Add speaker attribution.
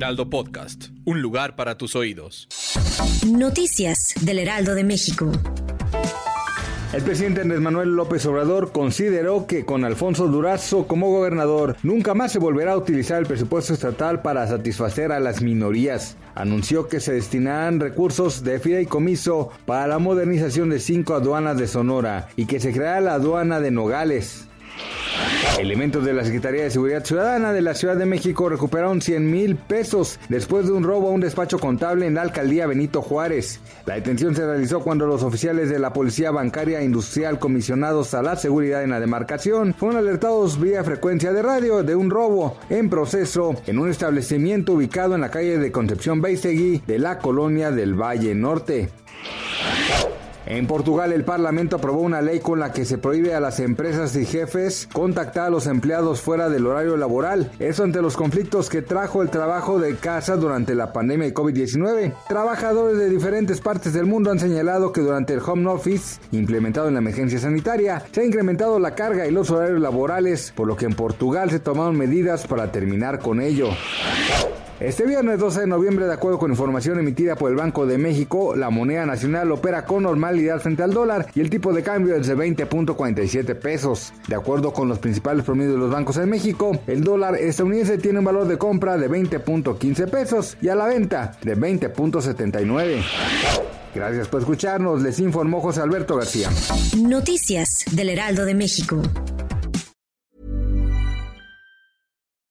Speaker 1: Heraldo Podcast, un lugar para tus oídos.
Speaker 2: Noticias del Heraldo de México.
Speaker 3: El presidente Andrés Manuel López Obrador consideró que con Alfonso Durazo como gobernador nunca más se volverá a utilizar el presupuesto estatal para satisfacer a las minorías. Anunció que se destinarán recursos de fideicomiso para la modernización de cinco aduanas de Sonora y que se creará la aduana de Nogales. Elementos de la Secretaría de Seguridad Ciudadana de la Ciudad de México recuperaron 100 mil pesos después de un robo a un despacho contable en la alcaldía Benito Juárez. La detención se realizó cuando los oficiales de la Policía Bancaria Industrial comisionados a la seguridad en la demarcación fueron alertados vía frecuencia de radio de un robo en proceso en un establecimiento ubicado en la calle de Concepción Beisegui de la colonia del Valle Norte. En Portugal, el Parlamento aprobó una ley con la que se prohíbe a las empresas y jefes contactar a los empleados fuera del horario laboral. Eso ante los conflictos que trajo el trabajo de casa durante la pandemia de COVID-19. Trabajadores de diferentes partes del mundo han señalado que durante el home office implementado en la emergencia sanitaria se ha incrementado la carga y los horarios laborales, por lo que en Portugal se tomaron medidas para terminar con ello. Este viernes 12 de noviembre, de acuerdo con información emitida por el Banco de México, la moneda nacional opera con normalidad frente al dólar y el tipo de cambio es de 20.47 pesos. De acuerdo con los principales promedios de los bancos en México, el dólar estadounidense tiene un valor de compra de 20.15 pesos y a la venta de 20.79. Gracias por escucharnos, les informó José Alberto García.
Speaker 2: Noticias del Heraldo de México.